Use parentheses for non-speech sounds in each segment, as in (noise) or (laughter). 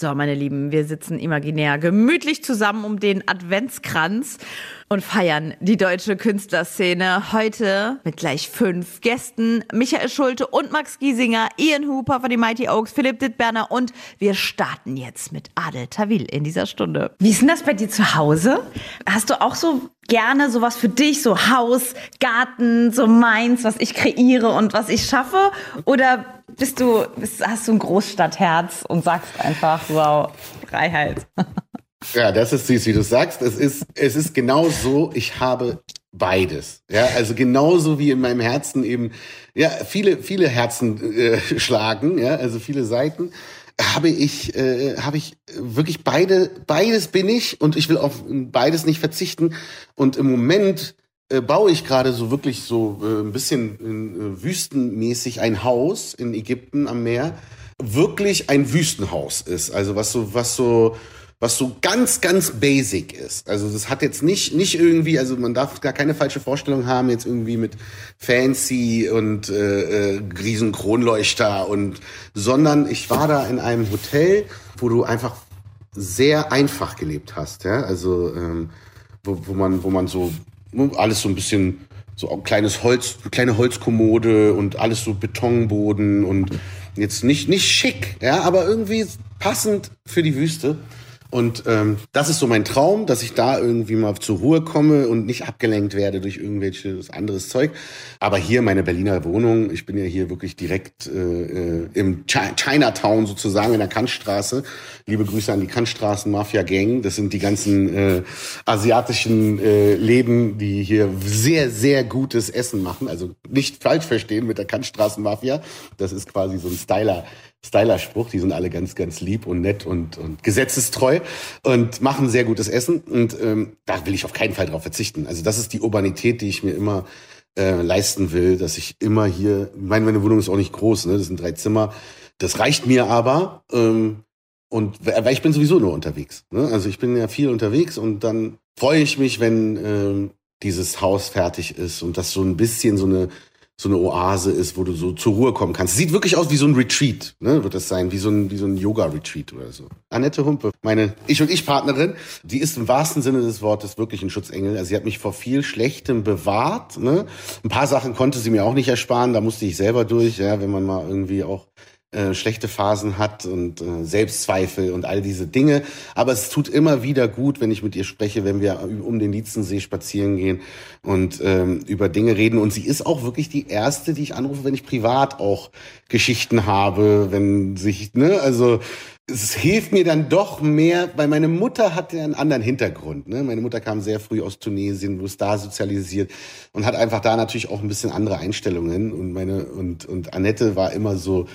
So, meine Lieben, wir sitzen imaginär gemütlich zusammen um den Adventskranz und feiern die deutsche Künstlerszene heute mit gleich fünf Gästen. Michael Schulte und Max Giesinger, Ian Hooper von den Mighty Oaks, Philipp Dittberner und wir starten jetzt mit Adel Tawil in dieser Stunde. Wie ist denn das bei dir zu Hause? Hast du auch so gerne sowas für dich, so Haus, Garten, so meins, was ich kreiere und was ich schaffe? Oder bist du, hast du ein Großstadtherz und sagst einfach, wow, Freiheit? (laughs) Ja, das ist süß, wie du sagst. Es ist, es ist genau so, ich habe beides. Ja, also genauso wie in meinem Herzen eben, ja, viele, viele Herzen äh, schlagen, ja, also viele Seiten habe ich, äh, habe ich wirklich beide, beides bin ich und ich will auf beides nicht verzichten. Und im Moment äh, baue ich gerade so wirklich so äh, ein bisschen äh, wüstenmäßig ein Haus in Ägypten am Meer. Wirklich ein Wüstenhaus ist. Also was so, was so, was so ganz, ganz basic ist. Also das hat jetzt nicht, nicht irgendwie, also man darf gar keine falsche Vorstellung haben, jetzt irgendwie mit fancy und äh, äh, riesen Kronleuchter und, sondern ich war da in einem Hotel, wo du einfach sehr einfach gelebt hast, ja, also ähm, wo, wo man, wo man so alles so ein bisschen so ein kleines Holz, kleine Holzkommode und alles so Betonboden und jetzt nicht nicht schick, ja, aber irgendwie passend für die Wüste. Und ähm, das ist so mein Traum, dass ich da irgendwie mal zur Ruhe komme und nicht abgelenkt werde durch irgendwelches anderes Zeug. Aber hier meine Berliner Wohnung, ich bin ja hier wirklich direkt äh, äh im Chinatown sozusagen in der Kantstraße. Liebe Grüße an die Kantstraßen Mafia Gang. Das sind die ganzen äh, asiatischen äh, Läden, die hier sehr sehr gutes Essen machen. Also nicht falsch verstehen mit der Kantstraßen Mafia. Das ist quasi so ein Styler Styler-Spruch. Die sind alle ganz, ganz lieb und nett und, und gesetzestreu und machen sehr gutes Essen. Und ähm, da will ich auf keinen Fall drauf verzichten. Also das ist die Urbanität, die ich mir immer äh, leisten will, dass ich immer hier, ich meine, meine Wohnung ist auch nicht groß, ne? das sind drei Zimmer. Das reicht mir aber. Ähm, und weil ich bin sowieso nur unterwegs. Ne? Also ich bin ja viel unterwegs und dann freue ich mich, wenn ähm, dieses Haus fertig ist und das so ein bisschen so eine so eine Oase ist, wo du so zur Ruhe kommen kannst. Sieht wirklich aus wie so ein Retreat, ne, wird das sein, wie so ein, wie so ein Yoga-Retreat oder so. Annette Humpe, meine Ich- und Ich-Partnerin, die ist im wahrsten Sinne des Wortes wirklich ein Schutzengel. Also sie hat mich vor viel Schlechtem bewahrt, ne. Ein paar Sachen konnte sie mir auch nicht ersparen, da musste ich selber durch, ja, wenn man mal irgendwie auch äh, schlechte Phasen hat und äh, Selbstzweifel und all diese Dinge. Aber es tut immer wieder gut, wenn ich mit ihr spreche, wenn wir um den Lietzensee spazieren gehen und ähm, über Dinge reden. Und sie ist auch wirklich die erste, die ich anrufe, wenn ich privat auch Geschichten habe, wenn sich, ne, also es hilft mir dann doch mehr, weil meine Mutter hatte einen anderen Hintergrund. Ne? Meine Mutter kam sehr früh aus Tunesien, wurde da sozialisiert und hat einfach da natürlich auch ein bisschen andere Einstellungen. Und meine und und Annette war immer so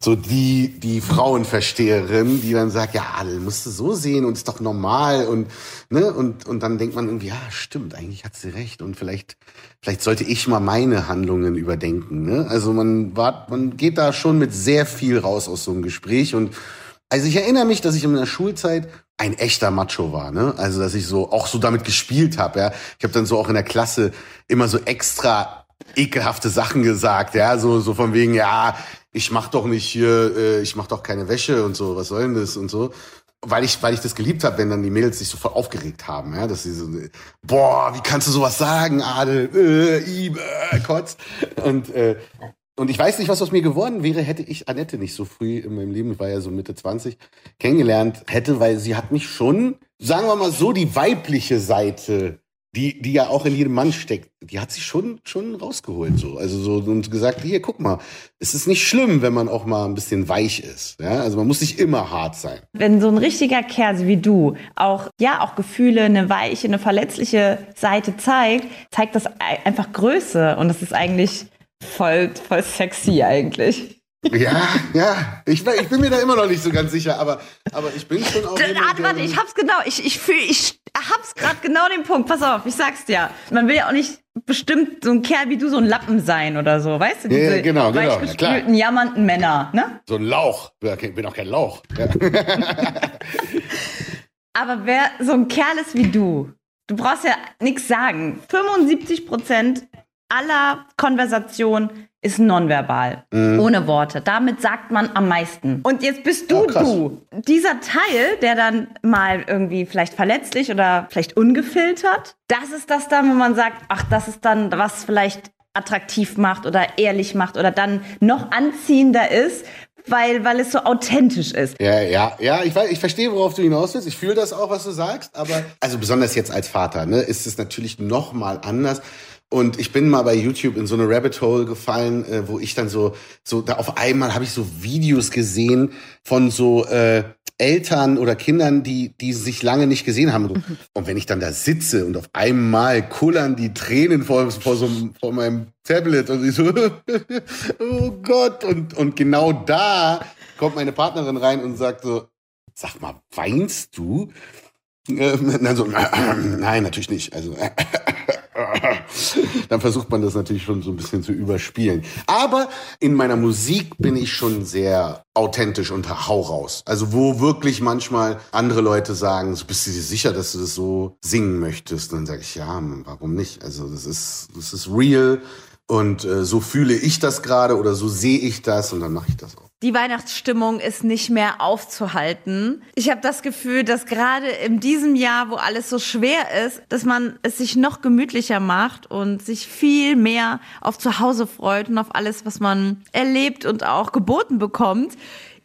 so die die Frauenversteherin, die dann sagt, ja, musst du so sehen und ist doch normal und ne und und dann denkt man irgendwie, ja, stimmt, eigentlich hat sie recht und vielleicht vielleicht sollte ich mal meine Handlungen überdenken. Ne? Also man war man geht da schon mit sehr viel raus aus so einem Gespräch und also ich erinnere mich, dass ich in der Schulzeit ein echter Macho war, ne? Also dass ich so auch so damit gespielt habe, ja. Ich habe dann so auch in der Klasse immer so extra ekelhafte Sachen gesagt, ja, so so von wegen, ja, ich mach doch nicht hier, äh, ich mach doch keine Wäsche und so, was soll denn das und so. Weil ich, weil ich das geliebt habe, wenn dann die Mädels sich so voll aufgeregt haben, ja, dass sie so, boah, wie kannst du sowas sagen, Adel, äh, ihm, äh, kotzt. Und äh, und ich weiß nicht, was aus mir geworden wäre, hätte ich Annette nicht so früh in meinem Leben, ich war ja so Mitte 20, kennengelernt hätte, weil sie hat mich schon, sagen wir mal so, die weibliche Seite, die, die ja auch in jedem Mann steckt, die hat sich schon, schon rausgeholt, so. Also so, und gesagt, hier, guck mal, es ist nicht schlimm, wenn man auch mal ein bisschen weich ist, ja. Also man muss nicht immer hart sein. Wenn so ein richtiger Kerl wie du auch, ja, auch Gefühle, eine weiche, eine verletzliche Seite zeigt, zeigt das einfach Größe und das ist eigentlich, voll, voll sexy eigentlich. Ja, ja, ich, ich, bin mir da immer noch nicht so ganz sicher, aber, aber ich bin schon auch. Jemand, warte, ich hab's genau, ich, ich fühle, ich hab's gerade genau den Punkt. Pass auf, ich sag's dir. Man will ja auch nicht bestimmt so ein Kerl wie du, so ein Lappen sein oder so, weißt du? Diese ja, genau, genau. Ja, jammernden Männer, ne? So ein Lauch. Ich bin auch kein Lauch. Ja. (laughs) aber wer so ein Kerl ist wie du, du brauchst ja nichts sagen. 75 Prozent aller Konversation ist nonverbal, Mhm. ohne Worte. Damit sagt man am meisten. Und jetzt bist du Oh, du. Dieser Teil, der dann mal irgendwie vielleicht verletzlich oder vielleicht ungefiltert, das ist das dann, wo man sagt, ach, das ist dann, was vielleicht attraktiv macht oder ehrlich macht oder dann noch anziehender ist, weil, weil es so authentisch ist. Ja, ja, ja, ich, weiß, ich verstehe, worauf du hinaus willst. Ich fühle das auch, was du sagst, aber also besonders jetzt als Vater, ne, ist es natürlich noch mal anders. Und ich bin mal bei YouTube in so eine Rabbit Hole gefallen, äh, wo ich dann so, so da auf einmal habe ich so Videos gesehen von so äh, Eltern oder Kindern, die, die sich lange nicht gesehen haben. Und wenn ich dann da sitze und auf einmal kullern die Tränen vor, vor, so, vor meinem Tablet und ich so, (laughs) oh Gott. Und, und genau da kommt meine Partnerin rein und sagt so, sag mal, weinst du? Ähm, dann so, (clears throat) nein, natürlich nicht. Also, (laughs) dann versucht man das natürlich schon so ein bisschen zu überspielen. Aber in meiner Musik bin ich schon sehr authentisch und hau raus. Also wo wirklich manchmal andere Leute sagen, bist du dir sicher, dass du das so singen möchtest? dann sage ich, ja, warum nicht? Also das ist, das ist real und äh, so fühle ich das gerade oder so sehe ich das und dann mache ich das auch. Die Weihnachtsstimmung ist nicht mehr aufzuhalten. Ich habe das Gefühl, dass gerade in diesem Jahr, wo alles so schwer ist, dass man es sich noch gemütlicher macht und sich viel mehr auf Zuhause freut und auf alles, was man erlebt und auch geboten bekommt.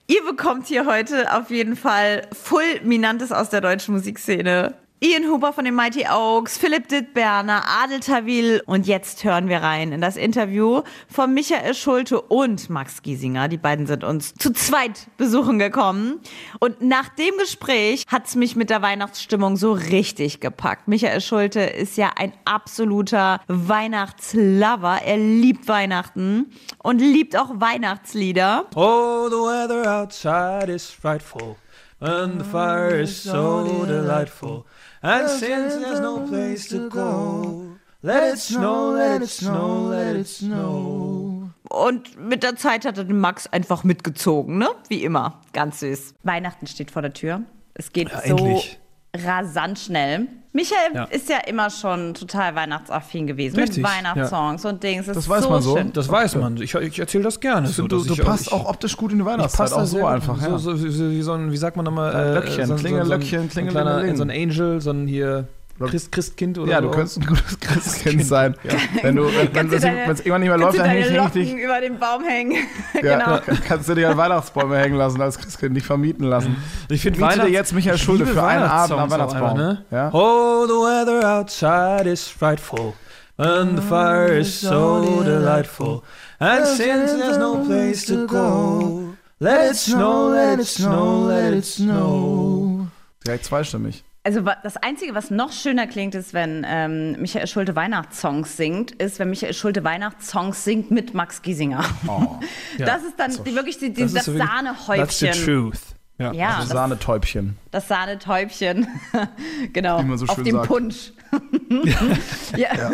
Ihr bekommt hier heute auf jeden Fall Fulminantes aus der deutschen Musikszene. Ian Huber von den Mighty Oaks, Philipp Dittberner, Adel Tawil und jetzt hören wir rein in das Interview von Michael Schulte und Max Giesinger. Die beiden sind uns zu zweit besuchen gekommen und nach dem Gespräch hat's mich mit der Weihnachtsstimmung so richtig gepackt. Michael Schulte ist ja ein absoluter Weihnachtslover. Er liebt Weihnachten und liebt auch Weihnachtslieder. Oh, the weather outside is frightful, and the fire is so delightful. And since there's no place to go, let it snow, let it snow, let it snow. Und mit der Zeit hat er den Max einfach mitgezogen, ne? Wie immer. Ganz süß. Weihnachten steht vor der Tür. Es geht Ja, so endlich. rasant schnell. Michael Ja. ist ja immer schon total weihnachtsaffin gewesen. Richtig, mit Weihnachtssongs und Dings. Das Das ist weiß so man so. Schön. Das weiß man. Ich, ich erzähle das gerne. Ich so, du, du ich- passt ich- auch optisch gut in die Ich Weihnachtszeit. passe Auch so einfach, ja. So, so, wie, wie so ein, wie sagt man nochmal? Ein Löckchen, so, ein- Klingelöckchen, so ein, Klingelingeling. so ein Angel, so ein hier Christ, Christkind oder ja, so. du könntest ein gutes (laughs) Christkind sein. Wenn du, wenn es irgendwann nicht mehr läuft, dann häng ich, Locken dich. über den Baum hängen? (laughs) (laughs) Ja, genau. Kannst du dich an Weihnachtsbäume hängen lassen als Christkind, nicht vermieten lassen. Ich finde dir Weihnachts- jetzt Michael liebe für einen Abend am Weihnachtsbaum. einfach, ne? Ja? Oh, the weather outside is frightful, and the fire is so delightful. And since there's no place to go, let it snow, let it snow, let it snow. Direkt zweistimmig. Also das Einzige, was noch schöner klingt, ist, wenn ähm, Michael Schulte Weihnachtssongs singt, ist, wenn Michael Schulte Weihnachtssongs singt mit Max Giesinger. Oh, (laughs) Das ist dann die, wirklich die, die, das, so wirklich- That's the Sahnehäubchen. truth. Ja. Ja, das, Sahnetäubchen. das Sahnetäubchen. (laughs) genau. So auf dem sagt. Punsch. (laughs) ja.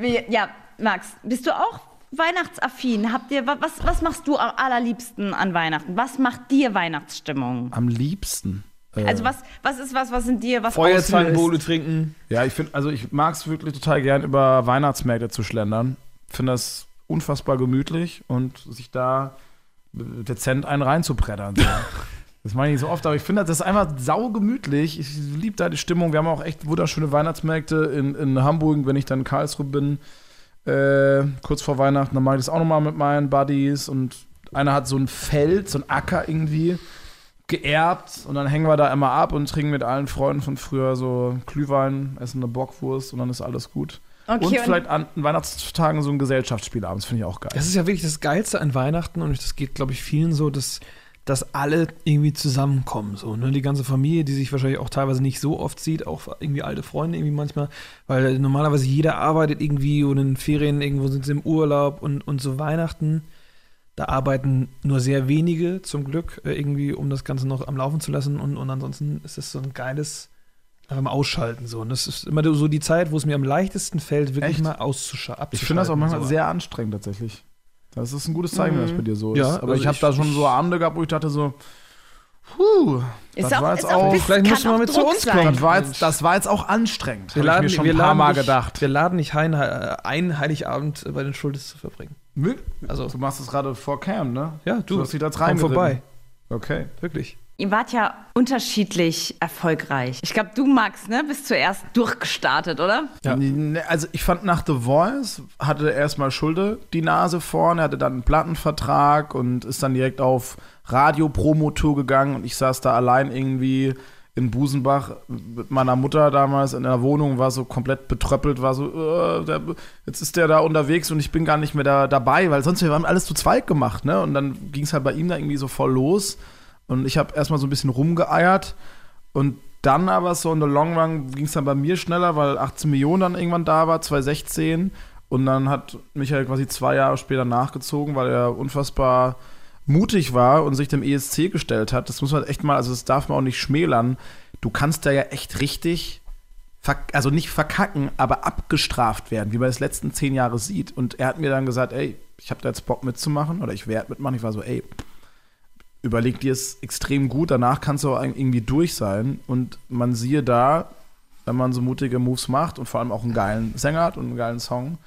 Wie- ja, Max, bist du auch weihnachtsaffin? Habt ihr, wa- was, was machst du am allerliebsten an Weihnachten? Was macht dir Weihnachtsstimmung? Am liebsten. Äh, Also was, was ist was, was in dir was Feuerzangenbowle auslöst? trinken. Ja, ich finde, also ich mag es wirklich total gern, über Weihnachtsmärkte zu schlendern. Finde das unfassbar gemütlich und sich da dezent einen reinzubreddern. So. (laughs) Das meine ich nicht so oft, aber ich finde, das ist einfach saugemütlich. Ich liebe da die Stimmung. Wir haben auch echt wunderschöne Weihnachtsmärkte in, in Hamburg, wenn ich dann in Karlsruhe bin, äh, kurz vor Weihnachten, dann mache ich das auch nochmal mit meinen Buddies und einer hat so ein Feld, so ein Acker irgendwie geerbt und dann hängen wir da immer ab und trinken mit allen Freunden von früher so Glühwein, essen eine Bockwurst und dann ist alles gut. Okay, und vielleicht an Weihnachtstagen so ein Gesellschaftsspiel abends, finde ich auch geil. Das ist ja wirklich das Geilste an Weihnachten und das geht, glaube ich, vielen so, dass, dass alle irgendwie zusammenkommen. So, ne? Die ganze Familie, die sich wahrscheinlich auch teilweise nicht so oft sieht, auch irgendwie alte Freunde irgendwie manchmal, weil normalerweise jeder arbeitet irgendwie und in Ferien irgendwo sind sie im Urlaub und, und so Weihnachten. Da arbeiten nur sehr wenige zum Glück äh, irgendwie, um das Ganze noch am Laufen zu lassen und, und ansonsten ist es so ein geiles einfach mal ausschalten so. Und das ist immer so die Zeit, wo es mir am leichtesten fällt, wirklich Echt? mal auszuschalten. ich finde das auch manchmal sehr anstrengend tatsächlich. Das ist ein gutes Zeichen, wenn das bei dir so Ja, ist. Aber also ich habe da schon so Abende gehabt, wo ich dachte so, puh, Ist das auch, war ist jetzt auch, auch, vielleicht musst du mal mit zu uns sein. kommen. das war jetzt, das war jetzt auch anstrengend. Wir Hab laden, ich mir schon wir ein paar laden Mal dich, gedacht. Wir laden dich ein, einen Heiligabend bei den Schultes zu verbringen. Also, du machst es gerade vor Cam, ne? Ja, du, du hast da komm vorbei. Okay. Wirklich. Ihr wart ja unterschiedlich erfolgreich. Ich glaube, du, Max, ne, bist zuerst durchgestartet, oder? Ja. Also ich fand nach The Voice hatte erstmal Schulde die Nase vorne, hatte dann einen Plattenvertrag und ist dann direkt auf Radio-Promotour gegangen und ich saß da allein irgendwie in Busenbach mit meiner Mutter damals in der Wohnung, war so komplett betröppelt, war so, äh, der, jetzt ist der da unterwegs und ich bin gar nicht mehr da dabei, weil sonst wir haben alles zu zweit gemacht, ne? Und dann ging es halt bei ihm da irgendwie so voll los. Und ich habe erstmal so ein bisschen rumgeeiert und dann aber so in der Long Run ging es dann bei mir schneller, weil 18 Millionen dann irgendwann da war, 2016. Und dann hat Michael quasi zwei Jahre später nachgezogen, weil er unfassbar mutig war und sich dem ESC gestellt hat. Das muss man echt mal, also das darf man auch nicht schmälern. Du kannst da ja echt richtig, also nicht verkacken, aber abgestraft werden, wie man das letzten zehn Jahre sieht. Und er hat mir dann gesagt, ey, ich habe da jetzt Bock mitzumachen oder ich werde mitmachen. Ich war so, ey, überleg dir es extrem gut, danach kannst du auch irgendwie durch sein. Und man siehe da, wenn man so mutige Moves macht und vor allem auch einen geilen Sänger hat und einen geilen Song,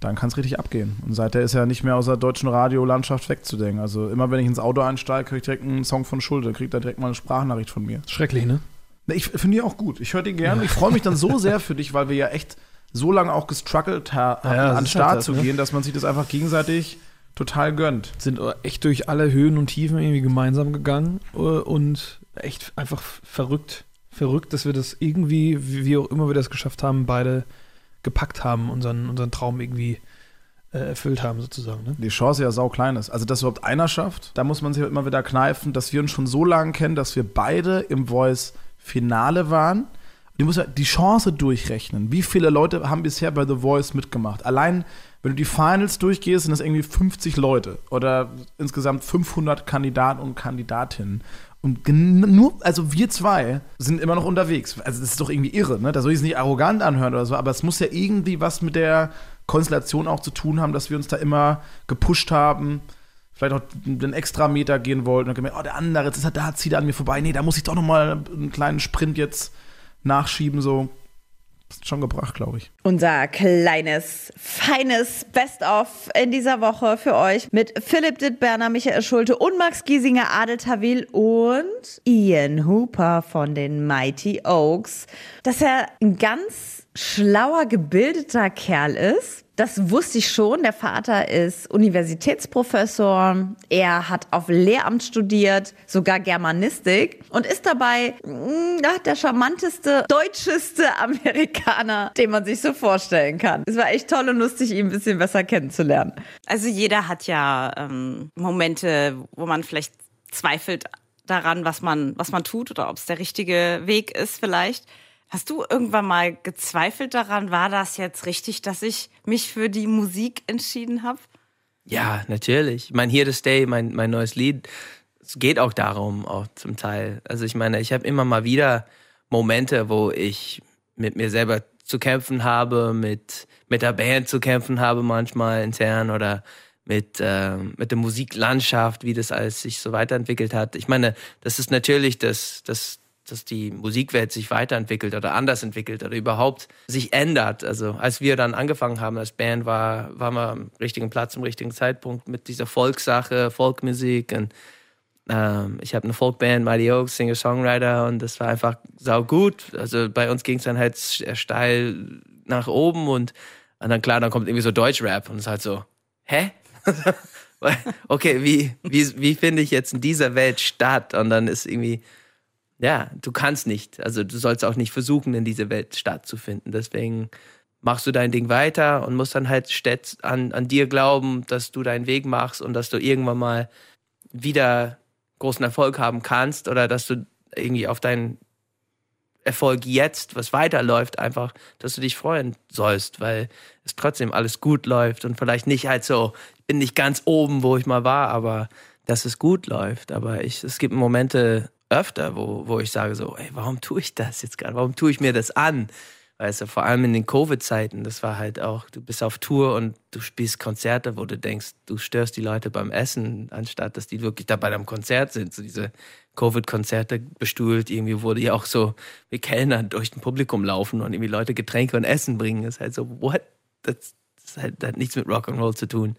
dann kann es richtig abgehen. Und seither ist er nicht mehr aus der deutschen Radiolandschaft wegzudenken. Also immer wenn ich ins Auto einsteige, kriege ich direkt einen Song von Schulde, kriegt er direkt mal eine Sprachnachricht von mir. Schrecklich, ne? Ich finde die auch gut. Ich höre die gerne. Ich freue mich dann so sehr für dich, weil wir ja echt so lange auch gestruggelt haben, ja, an den Start halt das, zu ne? gehen, dass man sich das einfach gegenseitig total gönnt. Sind echt durch alle Höhen und Tiefen irgendwie gemeinsam gegangen äh, und echt einfach verrückt. Verrückt, dass wir das irgendwie, wie auch immer wir das geschafft haben, beide gepackt haben, unseren, unseren Traum irgendwie äh, erfüllt haben, sozusagen. Ne? Die Chance ja sau klein ist. Also, dass überhaupt einer schafft, da muss man sich immer wieder kneifen, dass wir uns schon so lange kennen, dass wir beide im Voice-Finale waren. Du musst ja die Chance durchrechnen. Wie viele Leute haben bisher bei The Voice mitgemacht? Allein wenn du die Finals durchgehst, sind das irgendwie 50 Leute oder insgesamt 500 Kandidaten und Kandidatinnen. Und nur, also wir zwei sind immer noch unterwegs. Also das ist doch irgendwie irre, ne? Da soll ich es nicht arrogant anhören oder so, aber es muss ja irgendwie was mit der Konstellation auch zu tun haben, dass wir uns da immer gepusht haben, vielleicht auch einen extra Meter gehen wollten und gemerkt, oh, der andere, jetzt ist er da, zieht er an mir vorbei. Nee, da muss ich doch noch mal einen kleinen Sprint jetzt nachschieben, so schon gebracht, glaube ich. Unser kleines, feines Best-of in dieser Woche für euch mit Philipp Dittberner, Michael Schulte und Max Giesinger, Adel Tawil und Ian Hooper von den Mighty Oaks. Dass er ein ganz schlauer, gebildeter Kerl ist das wusste ich schon. Der Vater ist Universitätsprofessor. Er hat auf Lehramt studiert, sogar Germanistik und ist dabei mh, mm, der charmanteste, deutscheste Amerikaner, den man sich so vorstellen kann. Es war echt toll und lustig, ihn ein bisschen besser kennenzulernen. Also jeder hat ja ähm, Momente, wo man vielleicht zweifelt daran, was man, was man tut oder ob es der richtige Weg ist vielleicht. Hast du irgendwann mal gezweifelt daran, war das jetzt richtig, dass ich mich für die Musik entschieden habe? Ja, natürlich. Ich meine, Here to Stay, mein, mein neues Lied, es geht auch darum, auch zum Teil. Also ich meine, ich habe immer mal wieder Momente, wo ich mit mir selber zu kämpfen habe, mit, mit der Band zu kämpfen habe manchmal intern oder mit, äh, mit der Musiklandschaft, wie das alles sich so weiterentwickelt hat. Ich meine, das ist natürlich das, das, dass die Musikwelt sich weiterentwickelt oder anders entwickelt oder überhaupt sich ändert. Also als wir dann angefangen haben als Band, war, waren wir am richtigen Platz, am richtigen Zeitpunkt mit dieser Volkssache, Folkmusik und ähm, ich habe eine Folkband, Mighty Oaks, Singer-Songwriter und das war einfach sau gut. Also bei uns ging es dann halt steil nach oben und, und dann klar, dann kommt irgendwie so Deutschrap und es ist halt so, hä? (laughs) okay, wie, wie, wie finde ich jetzt in dieser Welt statt? Und dann ist irgendwie ja, du kannst nicht. Also du sollst auch nicht versuchen, in diese Welt stattzufinden. Deswegen machst du dein Ding weiter und musst dann halt an, an dir glauben, dass du deinen Weg machst und dass du irgendwann mal wieder großen Erfolg haben kannst oder dass du irgendwie auf deinen Erfolg jetzt, was weiterläuft, einfach, dass du dich freuen sollst, weil es trotzdem alles gut läuft und vielleicht nicht halt so, ich bin nicht ganz oben, wo ich mal war, aber dass es gut läuft. Aber ich, es gibt Momente, öfter, wo, wo ich sage so, ey, warum tue ich das jetzt gerade? Warum tue ich mir das an? Weißt du, vor allem in den Covid-Zeiten, das war halt auch, du bist auf Tour und du spielst Konzerte, wo du denkst, du störst die Leute beim Essen, anstatt dass die wirklich da bei deinem Konzert sind. So diese Covid-Konzerte bestuhlt, irgendwie wurde ja auch so wie Kellner durch ein Publikum laufen und irgendwie Leute Getränke und Essen bringen. Das ist halt so, what? Das, das, das hat nichts mit Rock'n'Roll zu tun.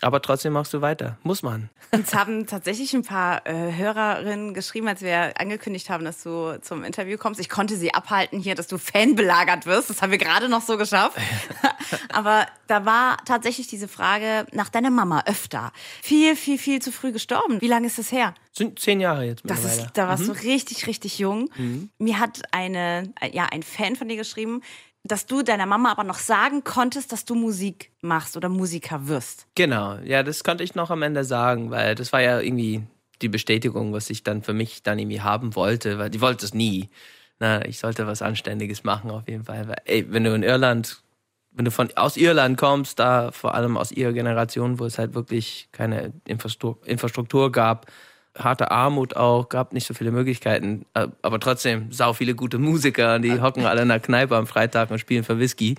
Aber trotzdem machst du weiter. Muss man. (laughs) Uns haben tatsächlich ein paar äh, Hörerinnen geschrieben, als wir angekündigt haben, dass du zum Interview kommst. Ich konnte sie abhalten hier, dass du Fan belagert wirst. Das haben wir gerade noch so geschafft. (laughs) Aber da war tatsächlich diese Frage nach deiner Mama öfter. Viel, viel, viel zu früh gestorben. Wie lange ist das her? Sind zehn Jahre jetzt Das ist, da warst du richtig, richtig jung. Mir hat eine, ja, ein Fan von dir geschrieben, dass du deiner Mama aber noch sagen konntest, dass du Musik machst oder Musiker wirst. Genau, ja, das konnte ich noch am Ende sagen, weil das war ja irgendwie die Bestätigung, was ich dann für mich dann irgendwie haben wollte, weil die wollte es nie. Na, ich sollte was Anständiges machen auf jeden Fall. Weil, ey, wenn du in Irland, wenn du von aus Irland kommst, da vor allem aus ihrer Generation, wo es halt wirklich keine Infrastruktur, Infrastruktur gab, harte Armut auch, gab nicht so viele Möglichkeiten, äh, aber trotzdem sau viele gute Musiker, die hocken alle in der Kneipe am Freitag und spielen für Whisky.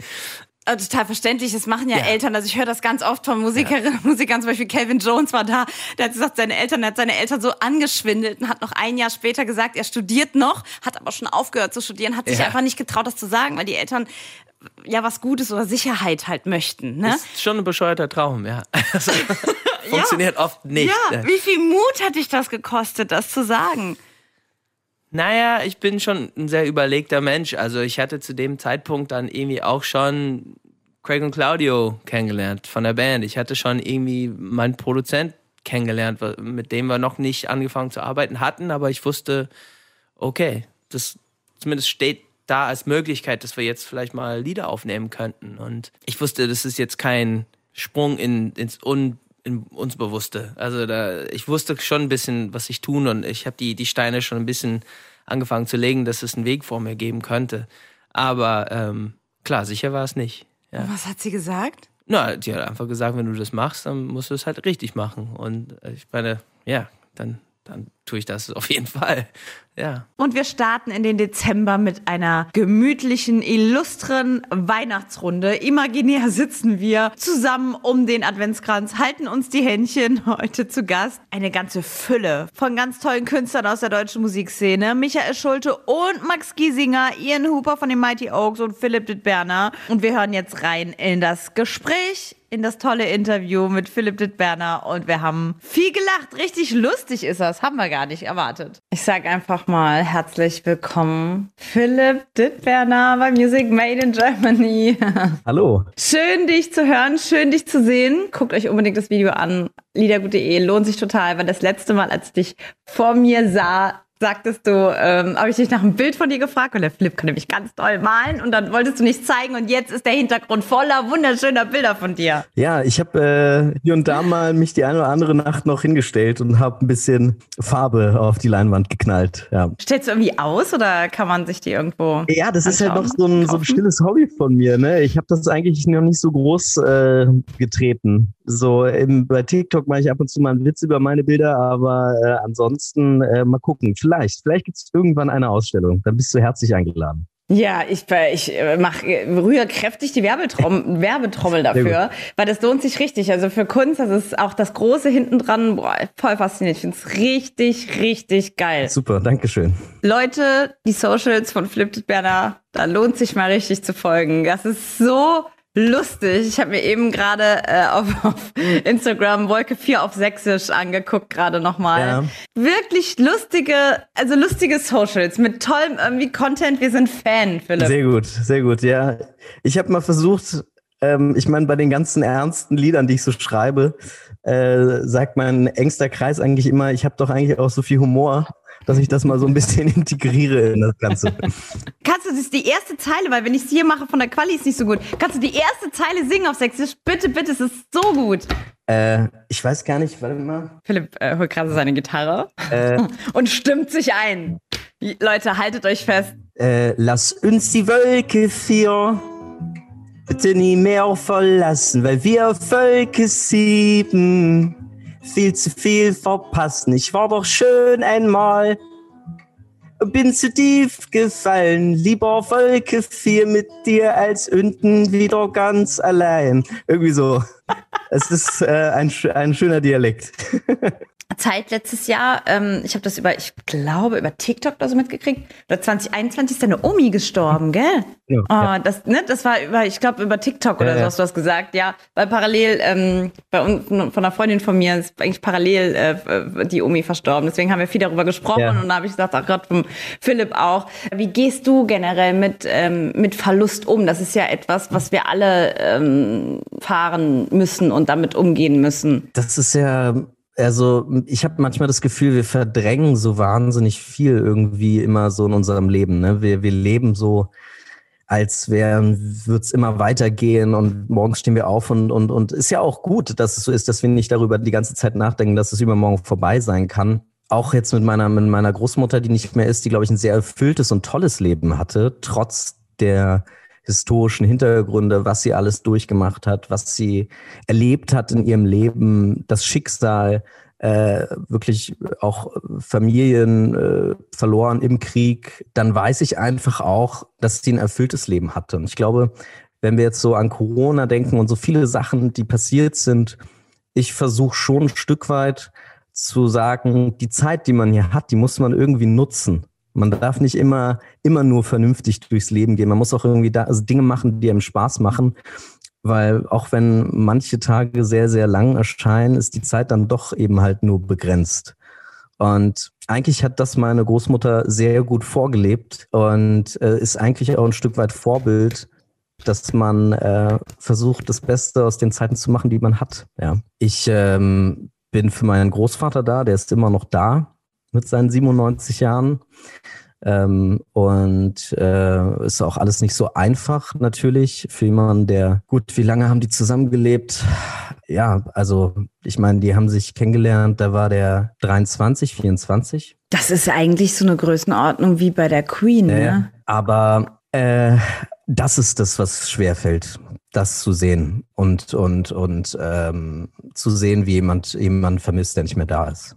Äh, Total verständlich, das machen ja, Eltern. Also ich höre das ganz oft von Musikerinnen und Musikern, zum Beispiel Calvin Jones war da, der hat gesagt, seine Eltern, er hat seine Eltern so angeschwindelt und hat noch ein Jahr später gesagt, er studiert noch, hat aber schon aufgehört zu studieren, hat sich Ja. einfach nicht getraut, das zu sagen, weil die Eltern ja was Gutes oder Sicherheit halt möchten. Ne? Ist schon ein bescheuerter Traum, ja. (laughs) Funktioniert oft nicht. Ja, wie viel Mut hat dich das gekostet, das zu sagen? Naja, ich bin schon ein sehr überlegter Mensch. Also ich hatte zu dem Zeitpunkt dann irgendwie auch schon Craig und Claudio kennengelernt von der Band. Ich hatte schon irgendwie meinen Produzent kennengelernt, mit dem wir noch nicht angefangen zu arbeiten hatten, aber ich wusste, okay, das zumindest steht da als Möglichkeit, dass wir jetzt vielleicht mal Lieder aufnehmen könnten. Und ich wusste, das ist jetzt kein Sprung in, ins Un, in uns Bewusste. Also da, ich wusste schon ein bisschen, was ich tun und ich habe die, die Steine schon ein bisschen angefangen zu legen, dass es einen Weg vor mir geben könnte. Aber ähm, klar, sicher war es nicht. Ja. Was hat sie gesagt? Na, die hat einfach gesagt, wenn du das machst, dann musst du es halt richtig machen. Und äh, ich meine, ja, dann, dann tue ich das (laughs) auf jeden Fall. Ja. Und wir starten in den Dezember mit einer gemütlichen, illustren Weihnachtsrunde. Imaginär sitzen wir zusammen um den Adventskranz, halten uns die Händchen. (laughs) Heute zu Gast eine ganze Fülle von ganz tollen Künstlern aus der deutschen Musikszene. Michael Schulte und Max Giesinger, Ian Hooper von den Mighty Oaks und Philipp Dittberner. Und wir hören jetzt rein in das Gespräch in das tolle Interview mit Philipp Dittberner und wir haben viel gelacht. Richtig lustig ist das. Haben wir gar nicht erwartet. Ich sag einfach mal herzlich willkommen, Philipp Dittberner bei Music Made in Germany. (laughs) Hallo. Schön, dich zu hören, schön, dich zu sehen. Guckt euch unbedingt das Video an. Liedergut.de lohnt sich total, weil das letzte Mal, als ich dich vor mir sah, sagtest du, ähm, habe ich dich nach einem Bild von dir gefragt, weil der Flip kann nämlich ganz toll malen und dann wolltest du nicht zeigen und jetzt ist der Hintergrund voller wunderschöner Bilder von dir. Ja, ich habe äh, hier und da mal mich die eine oder andere Nacht noch hingestellt und habe ein bisschen Farbe auf die Leinwand geknallt. Ja, Stellst du irgendwie aus oder kann man sich die irgendwo? ja das ist halt noch so ein, so ein stilles Hobby von mir. Ne? Ich habe das eigentlich noch nicht so groß äh, getreten. So im, bei TikTok mache ich ab und zu mal einen Witz über meine Bilder, aber äh, ansonsten äh, mal gucken. Vielleicht, vielleicht gibt es irgendwann eine Ausstellung. Dann bist du herzlich eingeladen. Ja, ich, ich äh, mach, äh, rühre kräftig die (laughs) Werbetrommel, Werbetrommel dafür, weil das lohnt sich richtig. Also für Kunst, das ist auch das Große hinten dran, boah, voll faszinierend. Ich finde es richtig, richtig geil. Super, Dankeschön. Leute, die Socials von Flip Berner, da lohnt sich mal richtig zu folgen. Das ist so lustig. Ich habe mir eben gerade äh, auf, auf Instagram Wolke 4 auf Sächsisch angeguckt, gerade nochmal. Ja. Wirklich lustige, also lustige Socials mit tollem irgendwie Content. Wir sind Fan, Philipp. Sehr gut, sehr gut. Ja, ich habe mal versucht, ähm, ich meine, bei den ganzen ernsten Liedern, die ich so schreibe, äh, sagt mein engster Kreis eigentlich immer, ich habe doch eigentlich auch so viel Humor, dass ich das mal so ein bisschen (laughs) integriere in das Ganze. Kannst du das ist die erste Zeile, weil wenn ich es hier mache von der Quali ist nicht so gut. Kannst du die erste Zeile singen auf Sächsisch? Bitte, bitte, es ist so gut. äh, ich weiß gar nicht, warte mal. Philipp äh, holt gerade seine Gitarre Äh, (laughs) und stimmt sich ein. Leute, haltet euch fest. äh, lass uns die Wolke vier bitte nie mehr verlassen, weil wir Völke sieben viel zu viel verpassen. Ich war doch schön einmal und bin zu tief gefallen. Lieber Wolke vier mit dir als unten wieder ganz allein. Irgendwie so. Es ist äh, ein, ein schöner Dialekt. (laughs) Zeit letztes Jahr, ähm, ich habe das über, ich glaube, über TikTok oder so mitgekriegt, oder 2021 ist deine Omi gestorben, gell? Ja, oh, ja. Das, ne, das war über, ich glaube, über TikTok oder Ja, so hast du das gesagt, ja. Weil parallel, ähm, bei uns, von einer Freundin von mir ist eigentlich parallel äh, die Omi verstorben. Deswegen haben wir viel darüber gesprochen und da habe ich gesagt, ach Gott, vom Philipp auch. Wie gehst du generell mit, ähm, mit Verlust um? Das ist ja etwas, was wir alle ähm, fahren müssen und damit umgehen müssen. Das ist ja, also ich habe manchmal das Gefühl, wir verdrängen so wahnsinnig viel irgendwie immer so in unserem Leben. Ne? Wir, wir leben so, als wären, wird's immer weitergehen und morgens stehen wir auf und, und, und ist ja auch gut, dass es so ist, dass wir nicht darüber die ganze Zeit nachdenken, dass es übermorgen vorbei sein kann. Auch jetzt mit meiner, mit meiner Großmutter, die nicht mehr ist, die, glaube ich, ein sehr erfülltes und tolles Leben hatte, trotz der historischen Hintergründe, was sie alles durchgemacht hat, was sie erlebt hat in ihrem Leben, das Schicksal, äh, wirklich auch Familien äh, verloren im Krieg, dann weiß ich einfach auch, dass sie ein erfülltes Leben hatte. Und ich glaube, wenn wir jetzt so an Corona denken und so viele Sachen, die passiert sind, ich versuche schon ein Stück weit zu sagen, die Zeit, die man hier hat, die muss man irgendwie nutzen. Man darf nicht immer, immer nur vernünftig durchs Leben gehen. Man muss auch irgendwie da, also Dinge machen, die einem Spaß machen. Weil auch wenn manche Tage sehr, sehr lang erscheinen, ist die Zeit dann doch eben halt nur begrenzt. Und eigentlich hat das meine Großmutter sehr gut vorgelebt und äh, ist eigentlich auch ein Stück weit Vorbild, dass man äh, versucht, das Beste aus den Zeiten zu machen, die man hat. Ja. Ich ähm, bin für meinen Großvater da, der ist immer noch da mit seinen 97 Jahren. Ähm, und äh, ist auch alles nicht so einfach natürlich für jemanden, der gut, wie lange haben die zusammengelebt? Ja, also ich meine, die haben sich kennengelernt, da war der 23, 24. Das ist eigentlich so eine Größenordnung wie bei der Queen, ja. ne? Aber äh, das ist das, was schwerfällt, das zu sehen und und und ähm, zu sehen, wie jemand jemand vermisst, der nicht mehr da ist.